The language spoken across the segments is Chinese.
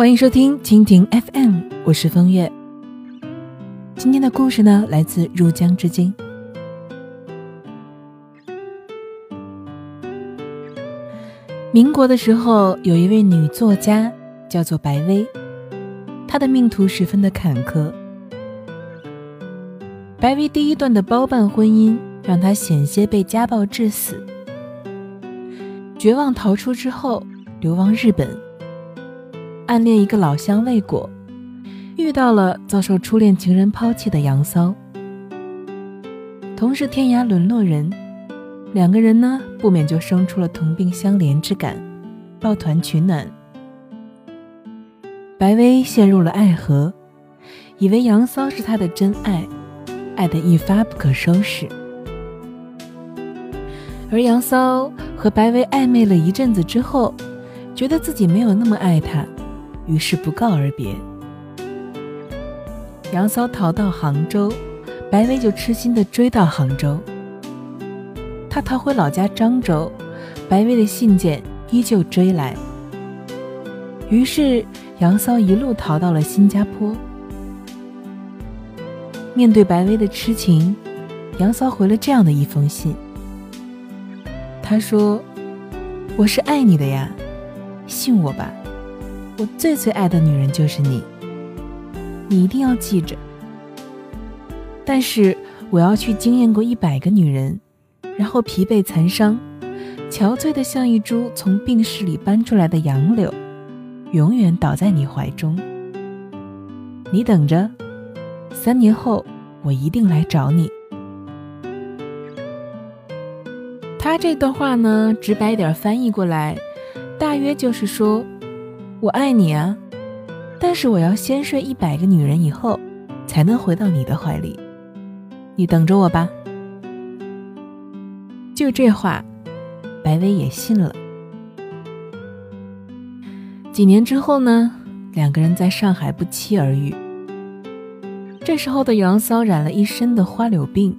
欢迎收听蜻蜓 FM，我是风月。今天的故事呢，来自入江之鲸。民国的时候，有一位女作家叫做白薇，她的命途十分的坎坷。白薇第一段的包办婚姻，让她险些被家暴致死。绝望逃出之后，流亡日本，暗恋一个老乡未果，遇到了遭受初恋情人抛弃的杨骚，同是天涯沦落人。两个人呢，不免就生出了同病相怜之感，抱团取暖。白薇陷入了爱河，以为杨骚是她的真爱，爱得一发不可收拾。而杨骚和白薇暧昧了一阵子之后，觉得自己没有那么爱他，于是不告而别。杨骚逃到杭州，白薇就痴心的追到杭州。他逃回老家漳州，白薇的信件依旧追来。于是杨骚一路逃到了新加坡。面对白薇的痴情，杨骚回了这样的一封信。他说：“我是爱你的呀，信我吧，我最最爱的女人就是你，你一定要记着。但是我要去惊艳过一百个女人。”然后疲惫残伤，憔悴的像一株从病室里搬出来的杨柳，永远倒在你怀中。你等着，三年后我一定来找你。他这段话呢，直白点翻译过来，大约就是说：我爱你啊，但是我要先睡一百个女人以后，才能回到你的怀里。你等着我吧。就这话，白薇也信了。几年之后呢，两个人在上海不期而遇。这时候的杨骚染了一身的花柳病，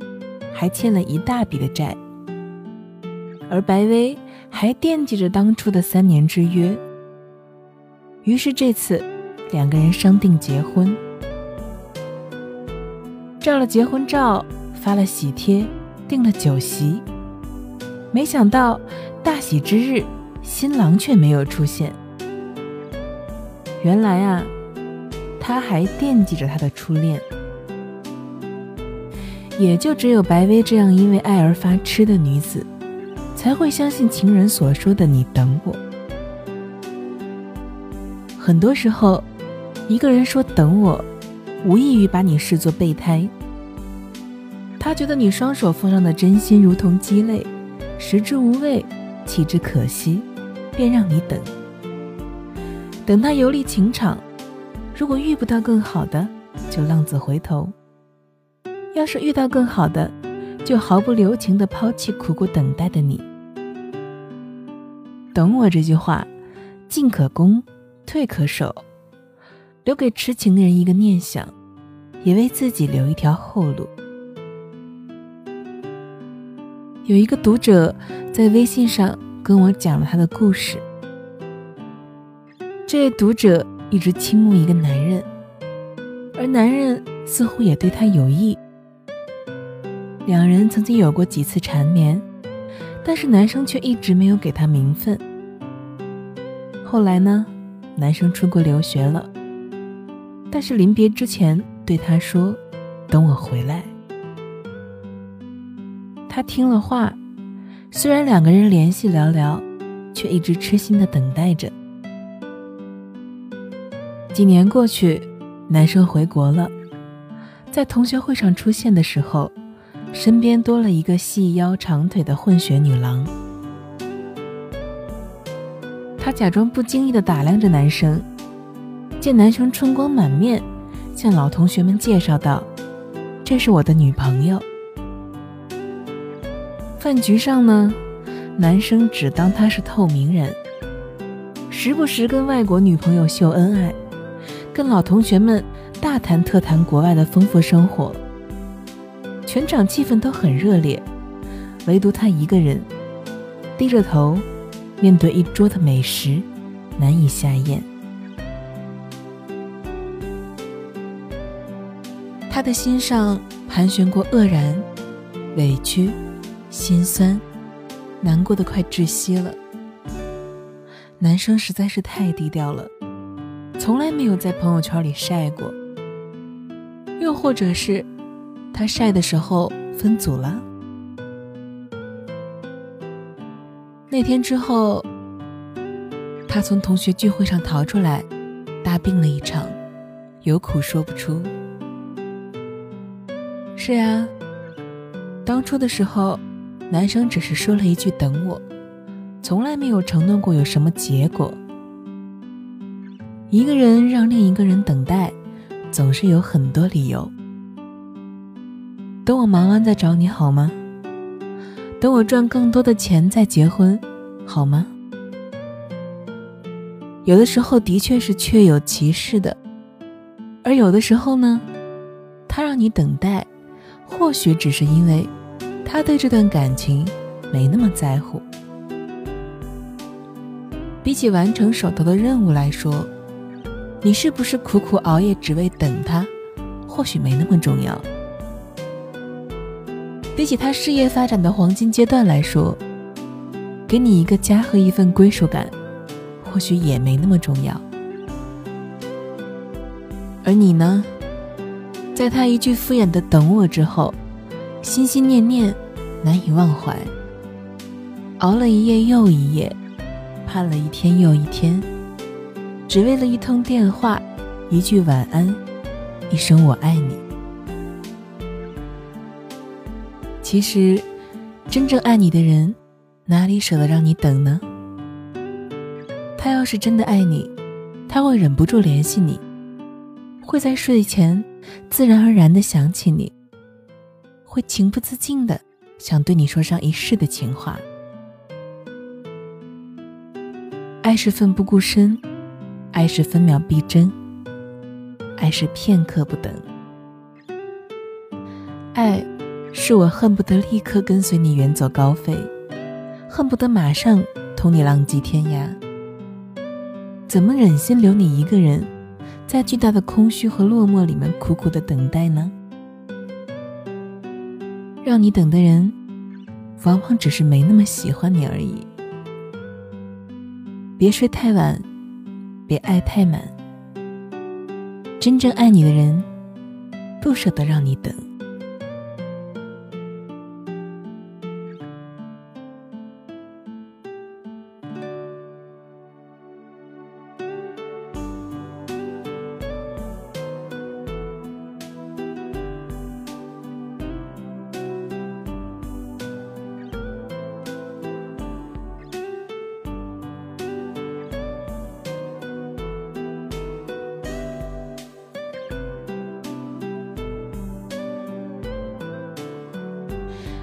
还欠了一大笔的债，而白薇还惦记着当初的三年之约。于是这次，两个人商定结婚，照了结婚照，发了喜帖，订了酒席。没想到大喜之日，新郎却没有出现。原来啊，他还惦记着他的初恋。也就只有白薇这样因为爱而发痴的女子，才会相信情人所说的“你等我”。很多时候，一个人说“等我”，无异于把你视作备胎。他觉得你双手奉上的真心如同鸡肋。食之无味，弃之可惜，便让你等。等他游历情场，如果遇不到更好的，就浪子回头；要是遇到更好的，就毫不留情地抛弃苦苦等待的你。等我这句话，进可攻，退可守，留给痴情人一个念想，也为自己留一条后路。有一个读者在微信上跟我讲了他的故事。这位读者一直倾慕一个男人，而男人似乎也对他有意。两人曾经有过几次缠绵，但是男生却一直没有给他名分。后来呢，男生出国留学了，但是临别之前对他说：“等我回来。”他听了话，虽然两个人联系寥寥，却一直痴心的等待着。几年过去，男生回国了，在同学会上出现的时候，身边多了一个细腰长腿的混血女郎。他假装不经意的打量着男生，见男生春光满面，向老同学们介绍道：“这是我的女朋友。”饭局上呢，男生只当他是透明人，时不时跟外国女朋友秀恩爱，跟老同学们大谈特谈国外的丰富生活。全场气氛都很热烈，唯独他一个人低着头，面对一桌的美食，难以下咽。他的心上盘旋过愕然、委屈、心酸，难过的快窒息了。男生实在是太低调了，从来没有在朋友圈里晒过。又或者是他晒的时候分组了。那天之后，他从同学聚会上逃出来，大病了一场，有苦说不出。是啊，当初的时候，男生只是说了一句“等我”，从来没有承诺过有什么结果。一个人让另一个人等待，总是有很多理由。等我忙完再找你好吗？等我赚更多的钱再结婚，好吗？有的时候的确是确有其事的，而有的时候呢，他让你等待。或许只是因为他对这段感情没那么在乎。比起完成手头的任务来说，你是不是苦苦熬夜只为等他，或许没那么重要。比起他事业发展的黄金阶段来说，给你一个家和一份归属感，或许也没那么重要。而你呢？在他一句敷衍的“等我”之后，心心念念，难以忘怀。熬了一夜又一夜，盼了一天又一天，只为了一通电话，一句晚安，一声我爱你。其实，真正爱你的人，哪里舍得让你等呢？他要是真的爱你，他会忍不住联系你，会在睡前。自然而然的想起你，会情不自禁的想对你说上一世的情话。爱是奋不顾身，爱是分秒必争，爱是片刻不等。爱是我恨不得立刻跟随你远走高飞，恨不得马上同你浪迹天涯。怎么忍心留你一个人？在巨大的空虚和落寞里面苦苦的等待呢？让你等的人，往往只是没那么喜欢你而已。别睡太晚，别爱太满。真正爱你的人，不舍得让你等。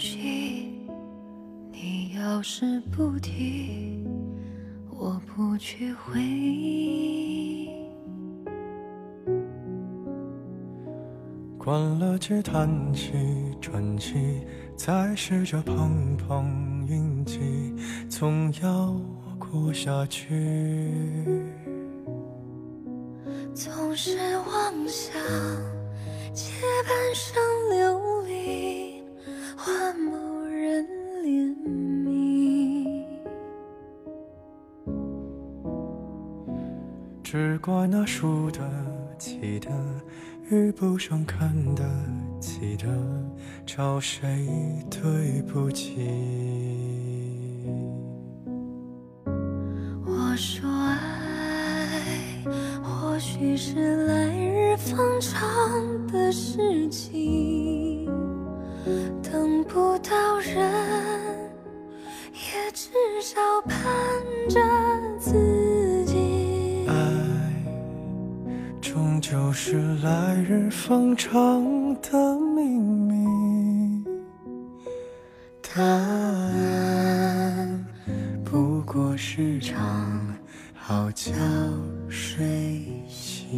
些东西，你要是不提，我不去回忆。关了机，叹气，喘气，再试着碰碰运气，总要过下去。总是妄想借半生流。换某人怜悯，只怪那输得起的遇不上看得起的找谁对不起？我说爱，或许是来日方长的事情，等不到人，也至少盼着自己。爱终究是来日方长的秘密，答案不过是场好觉睡醒。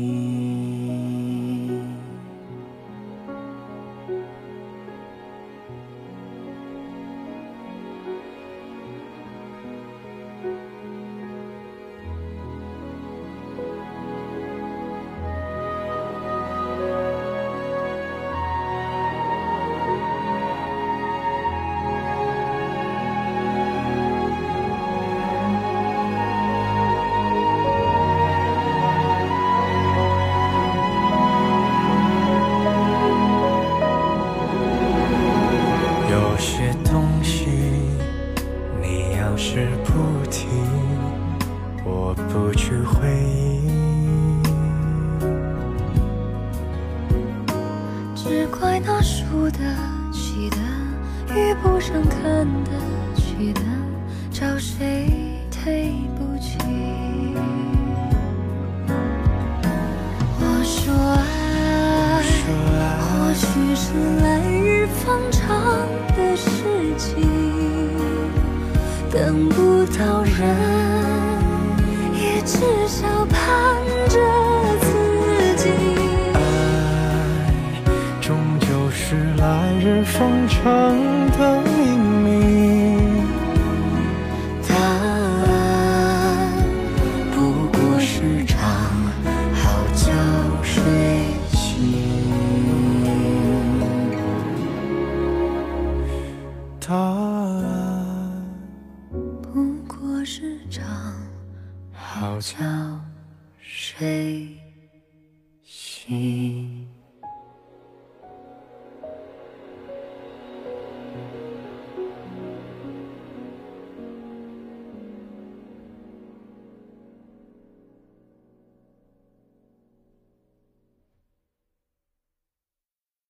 上看得起的，找谁对不起？我说爱，说爱或许是来日方长的事情，等不到人，也至少盼着自己。爱，终究是来日方长的是场好觉睡醒。